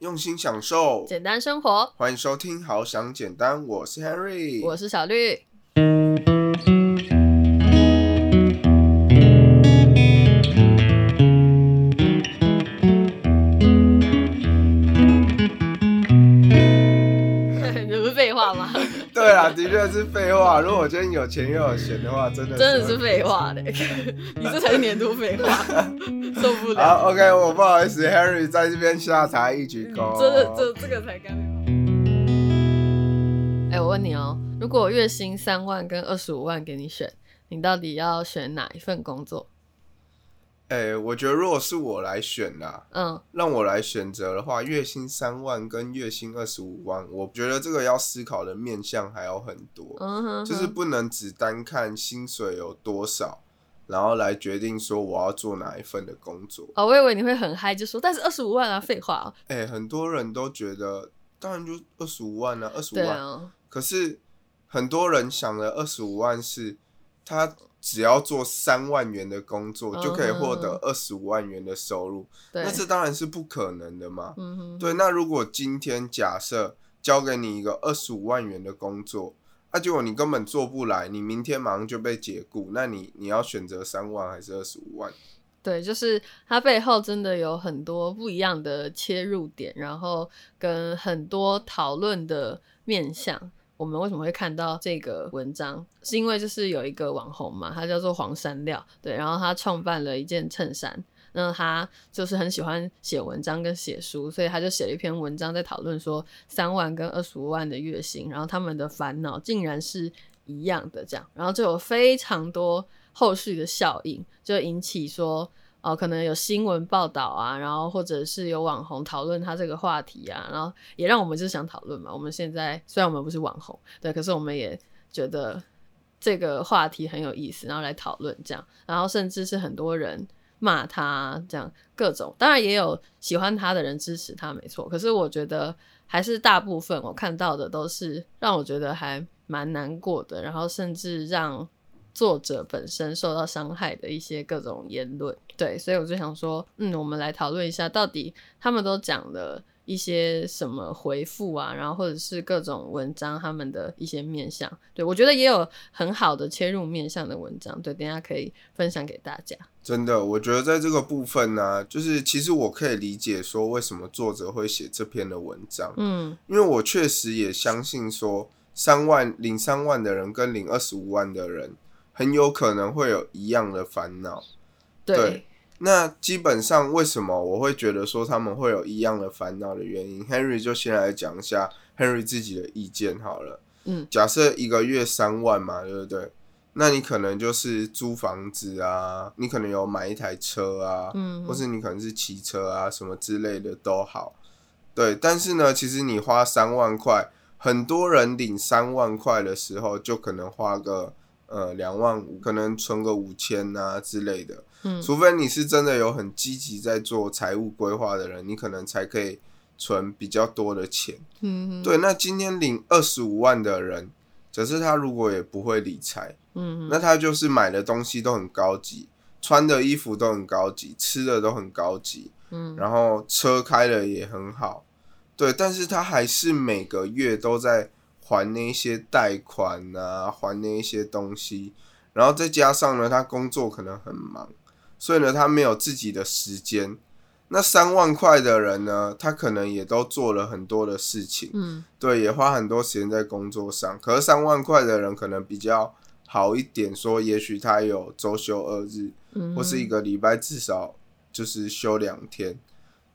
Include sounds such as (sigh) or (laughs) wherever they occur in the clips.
用心享受，简单生活。欢迎收听《好想简单》，我是 Henry，我是小绿。(laughs) 这不是废话吗？对啊，的确是废话。如果我今天有钱又有闲的话，真的真的是废话的！你这才是年度废话，受不了。好，OK，我不好意思，Harry 在这边下台一鞠躬。这这这个才刚。哎，我问你哦，如果月薪三万跟二十五万给你选，你到底要选哪一份工作？哎，我觉得如果是我来选啦，嗯，让我来选择的话，月薪三万跟月薪二十五万，我觉得这个要思考的面向还有很多，嗯就是不能只单看薪水有多少，然后来决定说我要做哪一份的工作。哦，我以为你会很嗨，就说但是二十五万啊，废话。哎，很多人都觉得，当然就二十五万啊，二十五万。可是很多人想的二十五万是他。只要做三万元的工作，就可以获得二十五万元的收入，那这当然是不可能的嘛。对，那如果今天假设交给你一个二十五万元的工作，那结果你根本做不来，你明天马上就被解雇，那你你要选择三万还是二十五万？对，就是它背后真的有很多不一样的切入点，然后跟很多讨论的面向。我们为什么会看到这个文章？是因为就是有一个网红嘛，他叫做黄山料，对，然后他创办了一件衬衫，那他就是很喜欢写文章跟写书，所以他就写了一篇文章在讨论说三万跟二十五万的月薪，然后他们的烦恼竟然是一样的这样，然后就有非常多后续的效应，就引起说。哦，可能有新闻报道啊，然后或者是有网红讨论他这个话题啊，然后也让我们就想讨论嘛。我们现在虽然我们不是网红，对，可是我们也觉得这个话题很有意思，然后来讨论这样，然后甚至是很多人骂他这样各种，当然也有喜欢他的人支持他，没错。可是我觉得还是大部分我看到的都是让我觉得还蛮难过的，然后甚至让。作者本身受到伤害的一些各种言论，对，所以我就想说，嗯，我们来讨论一下，到底他们都讲了一些什么回复啊，然后或者是各种文章他们的一些面向，对我觉得也有很好的切入面向的文章，对，等下可以分享给大家。真的，我觉得在这个部分呢，就是其实我可以理解说为什么作者会写这篇的文章，嗯，因为我确实也相信说，三万领三万的人跟领二十五万的人。很有可能会有一样的烦恼，对。那基本上为什么我会觉得说他们会有一样的烦恼的原因，Henry 就先来讲一下 Henry 自己的意见好了。嗯，假设一个月三万嘛，对不对？那你可能就是租房子啊，你可能有买一台车啊，嗯，或是你可能是骑车啊，什么之类的都好。对，但是呢，其实你花三万块，很多人领三万块的时候，就可能花个。呃，两万五可能存个五千啊之类的，嗯，除非你是真的有很积极在做财务规划的人，你可能才可以存比较多的钱，嗯，对。那今天领二十五万的人，只是他如果也不会理财，嗯，那他就是买的东西都很高级，穿的衣服都很高级，吃的都很高级，嗯，然后车开的也很好，对，但是他还是每个月都在。还那些贷款啊，还那一些东西，然后再加上呢，他工作可能很忙，所以呢，他没有自己的时间。那三万块的人呢，他可能也都做了很多的事情，嗯，对，也花很多时间在工作上。可是三万块的人可能比较好一点，说也许他有周休二日，或是一个礼拜至少就是休两天。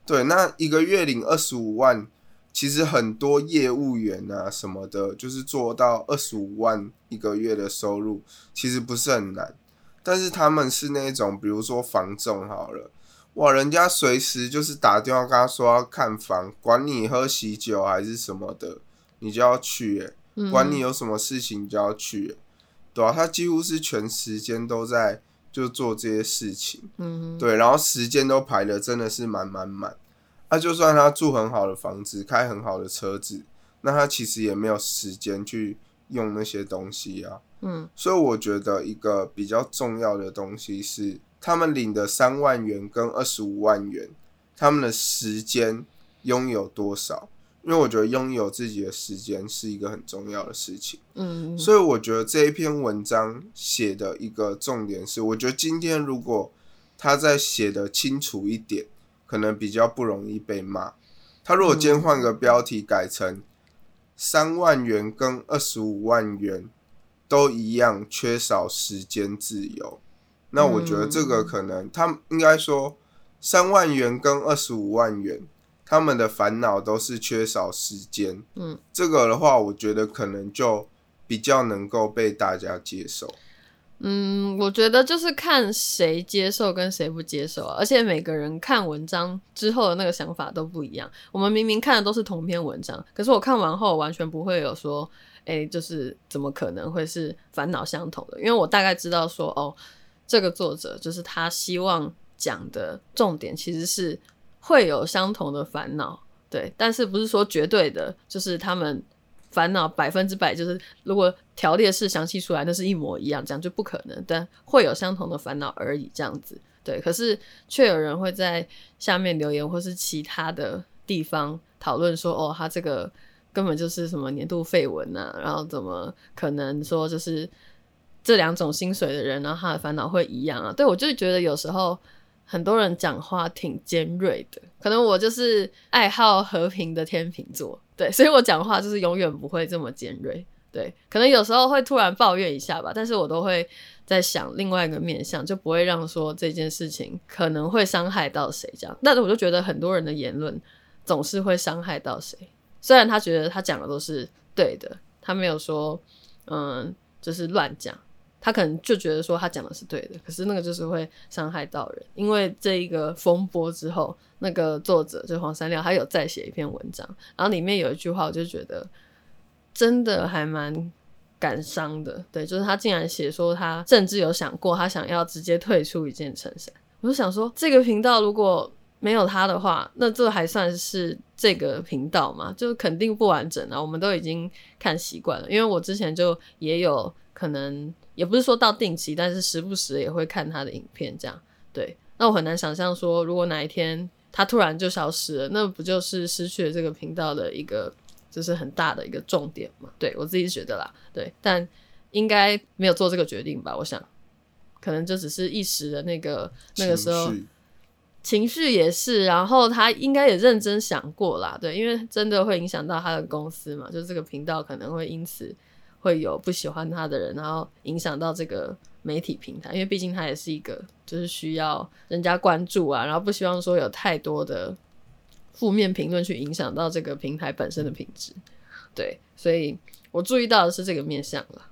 对，那一个月领二十五万。其实很多业务员啊什么的，就是做到二十五万一个月的收入，其实不是很难。但是他们是那种，比如说房仲好了，哇，人家随时就是打电话跟他说要看房，管你喝喜酒还是什么的，你就要去，管你有什么事情就要去，对啊，他几乎是全时间都在就做这些事情，嗯，对，然后时间都排的真的是满满满。那就算他住很好的房子，开很好的车子，那他其实也没有时间去用那些东西啊。嗯，所以我觉得一个比较重要的东西是，他们领的三万元跟二十五万元，他们的时间拥有多少，因为我觉得拥有自己的时间是一个很重要的事情。嗯，所以我觉得这一篇文章写的一个重点是，我觉得今天如果他再写的清楚一点，可能比较不容易被骂。他如果今天换个标题改成三万元跟二十五万元都一样缺少时间自由，那我觉得这个可能他应该说三万元跟二十五万元。他们的烦恼都是缺少时间，嗯，这个的话，我觉得可能就比较能够被大家接受。嗯，我觉得就是看谁接受跟谁不接受啊，而且每个人看文章之后的那个想法都不一样。我们明明看的都是同篇文章，可是我看完后完全不会有说，哎，就是怎么可能会是烦恼相同的？因为我大概知道说，哦，这个作者就是他希望讲的重点其实是。会有相同的烦恼，对，但是不是说绝对的，就是他们烦恼百分之百，就是如果条列式详细出来，那是一模一样，这样就不可能。但会有相同的烦恼而已，这样子，对。可是却有人会在下面留言，或是其他的地方讨论说，哦，他这个根本就是什么年度废文呐，然后怎么可能说就是这两种薪水的人，然后他的烦恼会一样啊？对我就觉得有时候。很多人讲话挺尖锐的，可能我就是爱好和平的天秤座，对，所以我讲话就是永远不会这么尖锐，对，可能有时候会突然抱怨一下吧，但是我都会在想另外一个面向，就不会让说这件事情可能会伤害到谁这样，但是我就觉得很多人的言论总是会伤害到谁，虽然他觉得他讲的都是对的，他没有说嗯就是乱讲。他可能就觉得说他讲的是对的，可是那个就是会伤害到人。因为这一个风波之后，那个作者就黄山料，他有再写一篇文章，然后里面有一句话，我就觉得真的还蛮感伤的。对，就是他竟然写说他甚至有想过，他想要直接退出一件衬衫。我就想说，这个频道如果没有他的话，那这还算是这个频道吗？就是肯定不完整啊。我们都已经看习惯了，因为我之前就也有可能。也不是说到定期，但是时不时也会看他的影片，这样对。那我很难想象说，如果哪一天他突然就消失了，那不就是失去了这个频道的一个就是很大的一个重点嘛？对我自己觉得啦，对。但应该没有做这个决定吧？我想，可能就只是一时的那个那个时候情绪也是，然后他应该也认真想过啦，对，因为真的会影响到他的公司嘛，就这个频道可能会因此。会有不喜欢他的人，然后影响到这个媒体平台，因为毕竟它也是一个就是需要人家关注啊，然后不希望说有太多的负面评论去影响到这个平台本身的品质。对，所以我注意到的是这个面向了。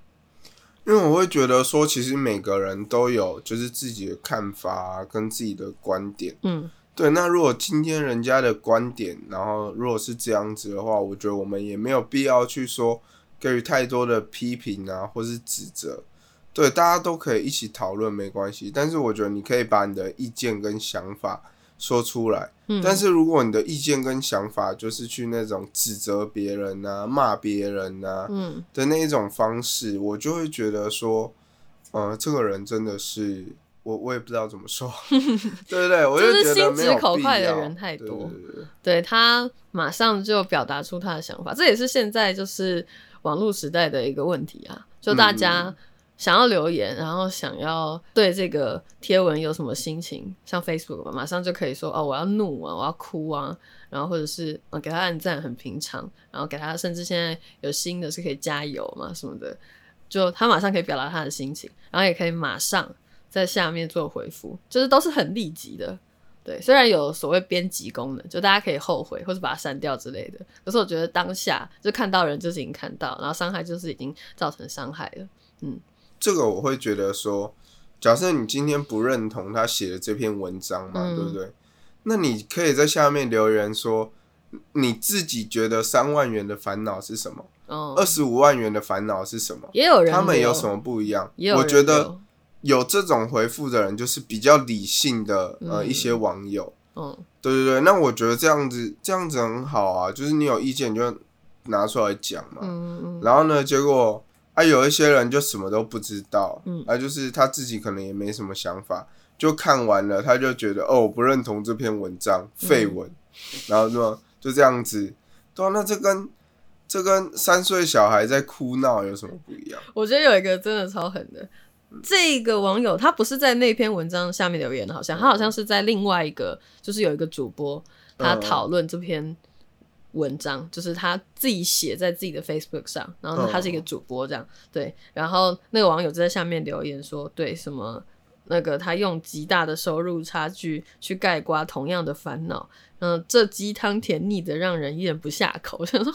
因为我会觉得说，其实每个人都有就是自己的看法跟自己的观点。嗯，对。那如果今天人家的观点，然后如果是这样子的话，我觉得我们也没有必要去说。给予太多的批评啊，或是指责，对大家都可以一起讨论，没关系。但是我觉得你可以把你的意见跟想法说出来。嗯。但是如果你的意见跟想法就是去那种指责别人啊、骂别人啊，嗯的那一种方式，我就会觉得说，呃，这个人真的是我，我也不知道怎么说。(laughs) 对对对，我就是心直口快的人太多。对他马上就表达出他的想法，这也是现在就是。网络时代的一个问题啊，就大家想要留言，然后想要对这个贴文有什么心情，像 Facebook 马上就可以说哦，我要怒啊，我要哭啊，然后或者是呃给他按赞很平常，然后给他甚至现在有新的是可以加油嘛什么的，就他马上可以表达他的心情，然后也可以马上在下面做回复，就是都是很立即的。对，虽然有所谓编辑功能，就大家可以后悔或者把它删掉之类的，可是我觉得当下就看到人就是已经看到，然后伤害就是已经造成伤害了。嗯，这个我会觉得说，假设你今天不认同他写的这篇文章嘛，对不对？那你可以在下面留言说，你自己觉得三万元的烦恼是什么？二十五万元的烦恼是什么？也有人他们有什么不一样？我觉得。有这种回复的人，就是比较理性的呃一些网友。嗯，对对对，那我觉得这样子这样子很好啊，就是你有意见就拿出来讲嘛。嗯嗯然后呢，结果啊有一些人就什么都不知道，嗯，啊就是他自己可能也没什么想法，就看完了他就觉得哦我不认同这篇文章废文，然后说就这样子。对啊，那这跟这跟三岁小孩在哭闹有什么不一样？我觉得有一个真的超狠的，这个网友他不是在那篇文章下面留言的，好像他好像是在另外一个，就是有一个主播他讨论这篇。文章就是他自己写在自己的 Facebook 上，然后他是一个主播这样，对，然后那个网友就在下面留言说，对什么那个他用极大的收入差距去盖刮同样的烦恼，嗯，这鸡汤甜腻的让人咽不下口。想 (laughs) 说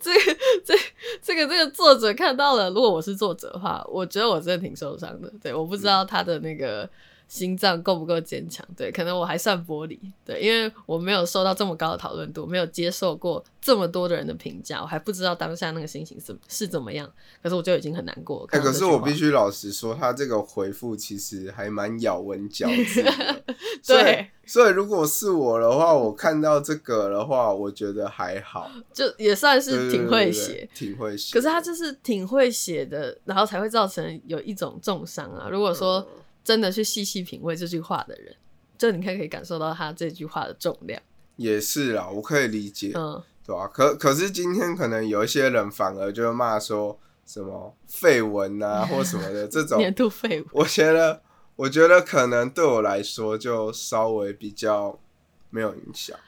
这个这这个这个作者看到了，如果我是作者的话，我觉得我真的挺受伤的。对，我不知道他的那个。心脏够不够坚强？对，可能我还算玻璃。对，因为我没有受到这么高的讨论度，没有接受过这么多的人的评价，我还不知道当下那个心情是是怎么样。可是我就已经很难过。哎，可是我必须老实说，他这个回复其实还蛮咬文嚼字的。(laughs) 对，所以如果是我的话，我看到这个的话，我觉得还好，就也算是挺会写，挺会写。可是他就是挺会写的，然后才会造成有一种重伤啊。如果说。真的去细细品味这句话的人，就你看可以感受到他这句话的重量。也是啦，我可以理解，嗯，对吧？可可是今天可能有一些人反而就骂说什么绯闻啊 (laughs) 或什么的这种年度绯闻。我觉得，我觉得可能对我来说就稍微比较没有影响，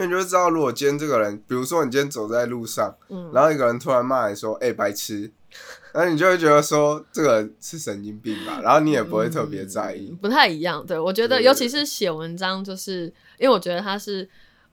因为你就知道，如果今天这个人，比如说你今天走在路上，嗯，然后一个人突然骂你说：“哎，白痴。”那你就会觉得说这个人是神经病吧，然后你也不会特别在意，不太一样。对我觉得，尤其是写文章，就是因为我觉得他是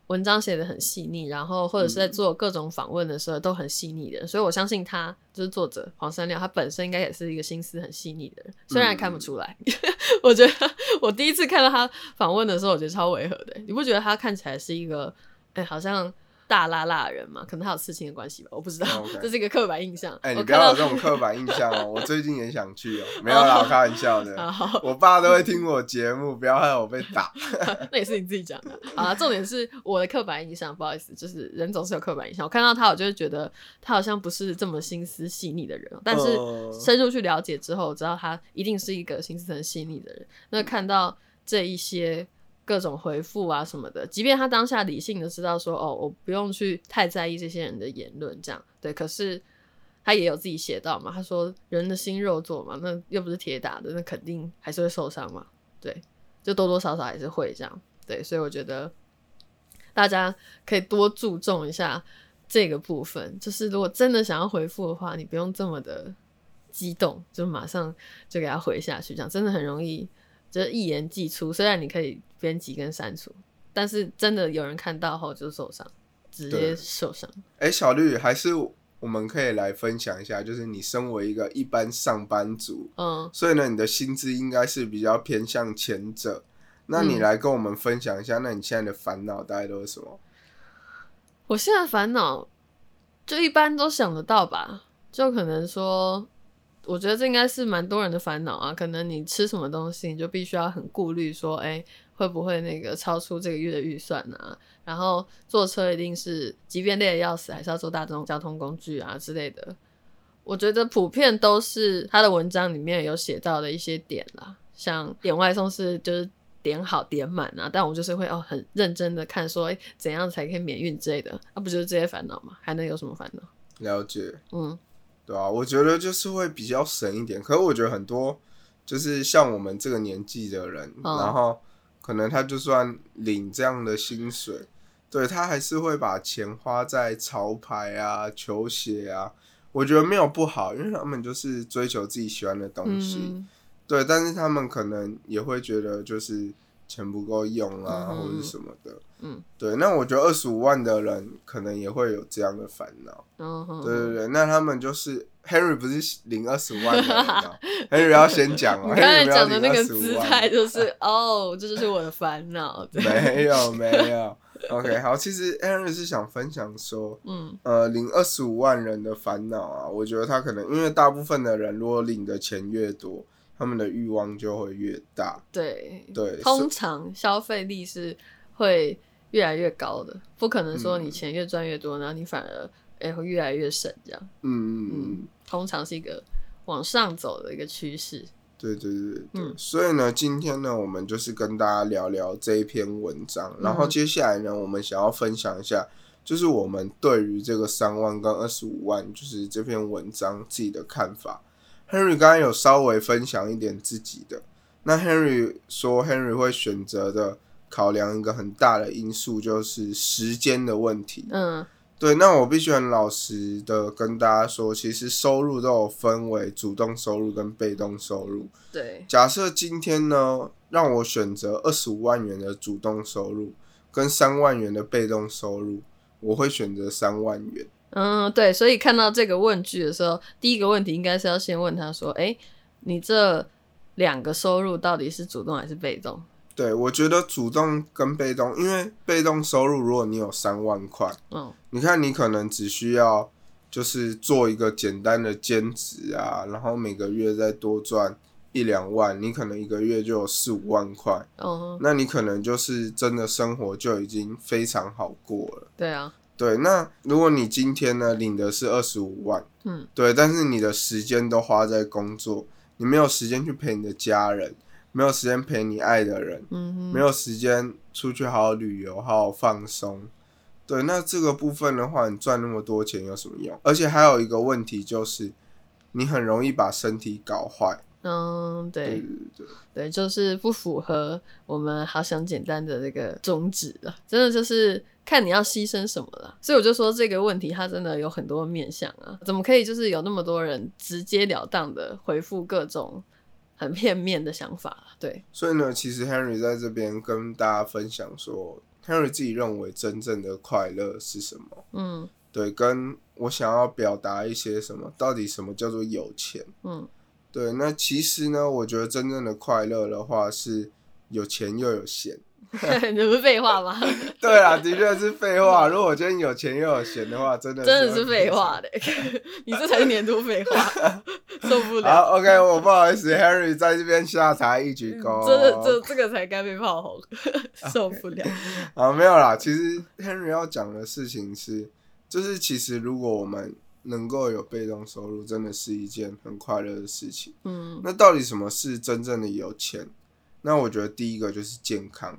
文章写的很细腻，然后或者是在做各种访问的时候都很细腻的，所以我相信他就是作者黄山亮，他本身应该也是一个心思很细腻的人，虽然看不出来。(laughs) 我觉得我第一次看到他访问的时候，我觉得超违和的。你不觉得他看起来是一个哎，好像？大拉拉人嘛，可能他有刺青的关系吧，我不知道，这是一个刻板印象。哎，你不要有这种刻板印象哦，(laughs) 我最近也想去哦，没有啦，开玩笑的。(laughs) 我爸都会听我节目，不要害我被打。(laughs) 那也是你自己讲的啊。重点是我的刻板印象，不好意思，就是人总是有刻板印象。我看到他，我就会觉得他好像不是这么心思细腻的人，但是深入去了解之后，我知道他一定是一个心思很细腻的人。那看到这一些。各种回复啊什么的，即便他当下理性的知道说，哦，我不用去太在意这些人的言论，这样对。可是他也有自己写到嘛，他说人的心肉做嘛，那又不是铁打的，那肯定还是会受伤嘛，对，就多多少少还是会这样，对。所以我觉得大家可以多注重一下这个部分，就是如果真的想要回复的话，你不用这么的激动，就马上就给他回下去，这样真的很容易。就是一言既出，虽然你可以编辑跟删除，但是真的有人看到后就受伤，直接受伤。哎，小绿，还是我们可以来分享一下，就是你身为一个一般上班族，嗯，所以呢，你的薪资应该是比较偏向前者。那你来跟我们分享一下，那你现在的烦恼大概都是什么？我现在烦恼就一般都想得到吧，就可能说。我觉得这应该是蛮多人的烦恼啊，可能你吃什么东西，你就必须要很顾虑，说，哎，会不会那个超出这个月的预算啊？然后坐车一定是，即便累得要死，还是要坐大众交通工具啊之类的。我觉得普遍都是他的文章里面有写到的一些点啦，像点外送是就是点好点满啊，但我就是会哦很认真的看说，哎，怎样才可以免运之类的，那不就是这些烦恼吗？还能有什么烦恼？了解，嗯。对啊，我觉得就是会比较省一点。可是我觉得很多就是像我们这个年纪的人，然后可能他就算领这样的薪水，对他还是会把钱花在潮牌啊、球鞋啊。我觉得没有不好，因为他们就是追求自己喜欢的东西。对，但是他们可能也会觉得就是钱不够用啊，或者什么的。嗯，对，那我觉得二十五万的人可能也会有这样的烦恼。嗯，对对对，那他们就是 Henry 不是领二十五万的，(laughs) Henry 要先讲哦。刚才讲的那个姿态就是哦，这就是我的烦恼。(laughs) 没有没有，OK，好，其实 Henry 是想分享说，嗯呃，领二十五万人的烦恼啊，我觉得他可能因为大部分的人如果领的钱越多，他们的欲望就会越大。对对，通常消费力是会。越来越高的，不可能说你钱越赚越多，然后你反而哎会越来越省这样。嗯嗯嗯，通常是一个往上走的一个趋势。对对对对，所以呢，今天呢，我们就是跟大家聊聊这一篇文章，然后接下来呢，我们想要分享一下，就是我们对于这个三万跟二十五万，就是这篇文章自己的看法。Henry 刚刚有稍微分享一点自己的，那 Henry 说，Henry 会选择的考量一个很大的因素就是时间的问题。嗯。对，那我必须很老实的跟大家说，其实收入都有分为主动收入跟被动收入。对，假设今天呢，让我选择二十五万元的主动收入跟三万元的被动收入，我会选择三万元。嗯，对，所以看到这个问句的时候，第一个问题应该是要先问他说：“哎，你这两个收入到底是主动还是被动？”对，我觉得主动跟被动，因为被动收入，如果你有三万块，嗯，你看你可能只需要就是做一个简单的兼职啊，然后每个月再多赚一两万，你可能一个月就有四五万块，嗯，那你可能就是真的生活就已经非常好过了。对啊，对，那如果你今天呢领的是二十五万，嗯，对，但是你的时间都花在工作，你没有时间去陪你的家人。没有时间陪你爱的人，嗯没有时间出去好好旅游、好好放松。对，那这个部分的话，你赚那么多钱有什么用？而且还有一个问题就是，你很容易把身体搞坏。嗯，对对对对，就是不符合我们好想简单的这个宗旨了。真的就是看你要牺牲什么了。所以我就说这个问题，它真的有很多面向啊。怎么可以就是有那么多人直截了当的回复各种？很片面的想法，对。所以呢，其实 Henry 在这边跟大家分享说，Henry 自己认为真正的快乐是什么？嗯，对，跟我想要表达一些什么，到底什么叫做有钱？嗯，对。那其实呢，我觉得真正的快乐的话是有钱又有闲。(laughs) 你不是废话吗？(laughs) 对啊，的确是废话。如果我今天有钱又有闲的话，真的真的是废话的。(laughs) 你这才是年度废话，受不了。好，OK，我不好意思，Harry 在这边下台一鞠躬。真的，这这个才该被炮轰，受不了。啊，没有啦。其实 Henry 要讲的事情是，就是其实如果我们能够有被动收入，真的是一件很快乐的事情。嗯。那到底什么是真正的有钱？那我觉得第一个就是健康。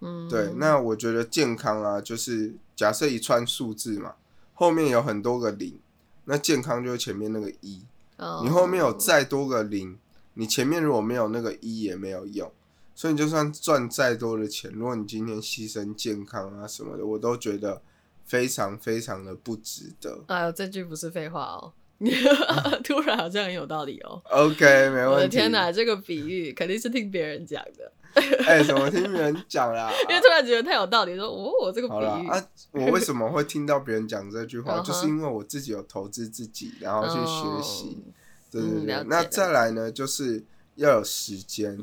嗯，对，那我觉得健康啊，就是假设一串数字嘛，后面有很多个零，那健康就是前面那个一。哦。你后面有再多个零，你前面如果没有那个一也没有用，所以你就算赚再多的钱，如果你今天牺牲健康啊什么的，我都觉得非常非常的不值得。哎呦，这句不是废话哦，(laughs) 突然好像很有道理哦。OK，没问题。我的天哪，这个比喻肯定是听别人讲的。(laughs) 哎，怎么听别人讲啦？(laughs) 因为突然觉得太有道理，说哦，我这个比喻啊，我为什么会听到别人讲这句话？就是因为我自己有投资自己，然后去学习，对对对。那再来呢，就是要有时间，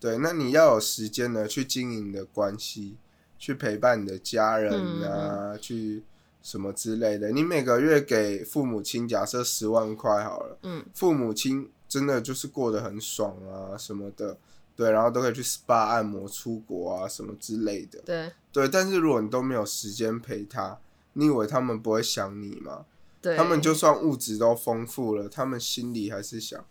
对，那你要有时间呢，去经营的关系，去陪伴你的家人啊，去什么之类的。你每个月给父母亲，假设十万块好了，嗯，父母亲真的就是过得很爽啊，什么的。对，然后都可以去 SPA 按摩、出国啊什么之类的。对对，但是如果你都没有时间陪他，你以为他们不会想你吗？对，他们就算物质都丰富了，他们心里还是想，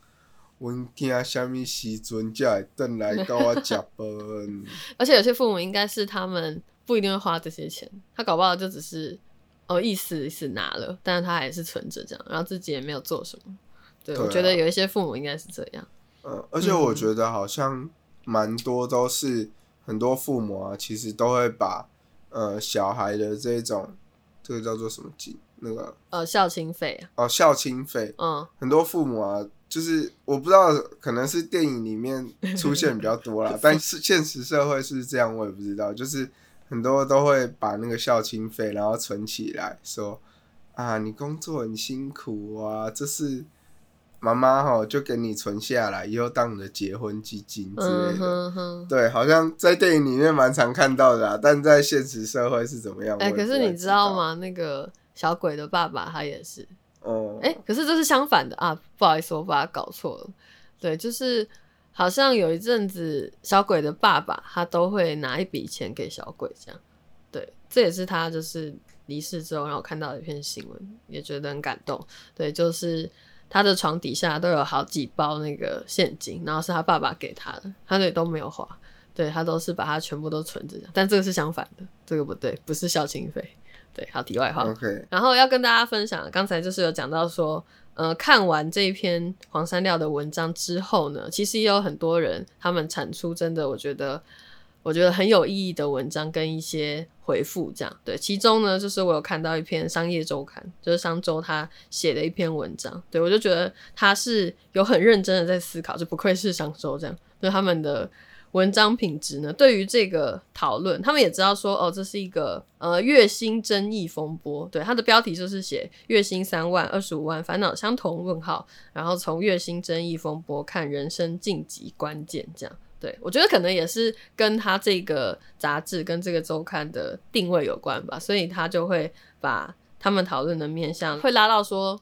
我听虾米时阵才会等来跟我吃饭。(laughs) 而且有些父母应该是他们不一定会花这些钱，他搞不好就只是哦意思意思拿了，但是他还是存着这样，然后自己也没有做什么。对，我觉得有一些父母应该是这样。嗯，而且我觉得好像。蛮多都是很多父母啊，其实都会把呃小孩的这种这个叫做什么金那个呃孝亲费哦孝亲费嗯很多父母啊，就是我不知道可能是电影里面出现比较多啦，(laughs) 但是现实社会是这样我也不知道，就是很多都会把那个孝亲费然后存起来说啊你工作很辛苦啊这是。妈妈哈就给你存下来，以后当你的结婚基金之类的。对，好像在电影里面蛮常看到的，但在现实社会是怎么样？哎，可是你知道吗？那个小鬼的爸爸他也是。哦。哎，可是这是相反的啊！不好意思，我把它搞错了。对，就是好像有一阵子小鬼的爸爸他都会拿一笔钱给小鬼，这样。对，这也是他就是离世之后让我看到一篇新闻，也觉得很感动。对，就是。他的床底下都有好几包那个现金，然后是他爸爸给他的，他也都没有花，对他都是把它全部都存着。但这个是相反的，这个不对，不是孝亲费。对，好，题外话。OK，然后要跟大家分享，刚才就是有讲到说，呃，看完这一篇黄山料的文章之后呢，其实也有很多人他们产出真的，我觉得。我觉得很有意义的文章跟一些回复，这样对。其中呢，就是我有看到一篇商业周刊，就是商周他写的一篇文章，对我就觉得他是有很认真的在思考，就不愧是商周这样。就他们的文章品质呢，对于这个讨论，他们也知道说，哦，这是一个呃月薪争议风波。对，他的标题就是写月薪三万、二十五万，烦恼相同？问号。然后从月薪争议风波看人生晋级关键，这样。对，我觉得可能也是跟他这个杂志跟这个周刊的定位有关吧，所以他就会把他们讨论的面向会拉到说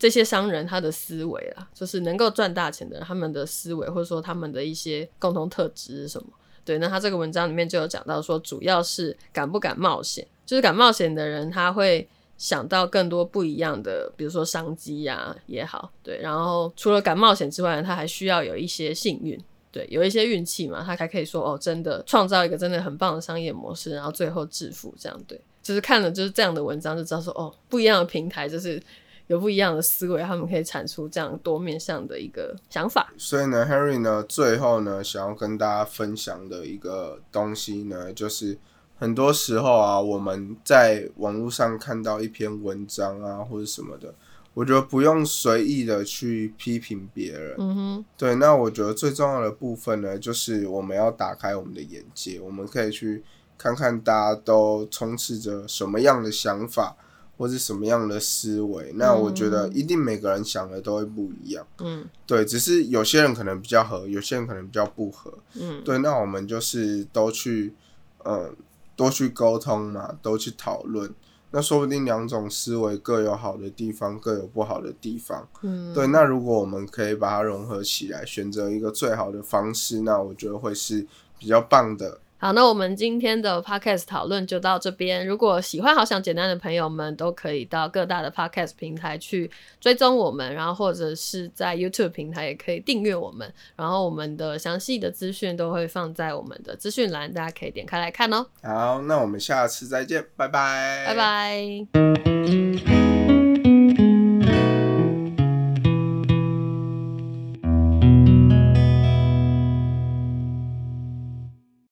这些商人他的思维啊，就是能够赚大钱的人他们的思维，或者说他们的一些共同特质是什么？对，那他这个文章里面就有讲到说，主要是敢不敢冒险，就是敢冒险的人他会想到更多不一样的，比如说商机呀也好，对，然后除了敢冒险之外，他还需要有一些幸运。对，有一些运气嘛，他才可以说哦，真的创造一个真的很棒的商业模式，然后最后致富这样。对，就是看了就是这样的文章，就知道说哦，不一样的平台就是有不一样的思维，他们可以产出这样多面向的一个想法。所以呢，Harry 呢，最后呢，想要跟大家分享的一个东西呢，就是很多时候啊，我们在网络上看到一篇文章啊，或者什么的。我觉得不用随意的去批评别人，嗯哼，对。那我觉得最重要的部分呢，就是我们要打开我们的眼界，我们可以去看看大家都充斥着什么样的想法，或是什么样的思维。那我觉得一定每个人想的都会不一样，嗯，对。只是有些人可能比较合，有些人可能比较不合，嗯，对。那我们就是都去，嗯，多去沟通嘛，都去讨论。那说不定两种思维各有好的地方，各有不好的地方。嗯，对。那如果我们可以把它融合起来，选择一个最好的方式，那我觉得会是比较棒的。好，那我们今天的 podcast 讨论就到这边。如果喜欢好想简单的朋友们，都可以到各大的 podcast 平台去追踪我们，然后或者是在 YouTube 平台也可以订阅我们。然后我们的详细的资讯都会放在我们的资讯栏，大家可以点开来看哦。好，那我们下次再见，拜拜，拜拜。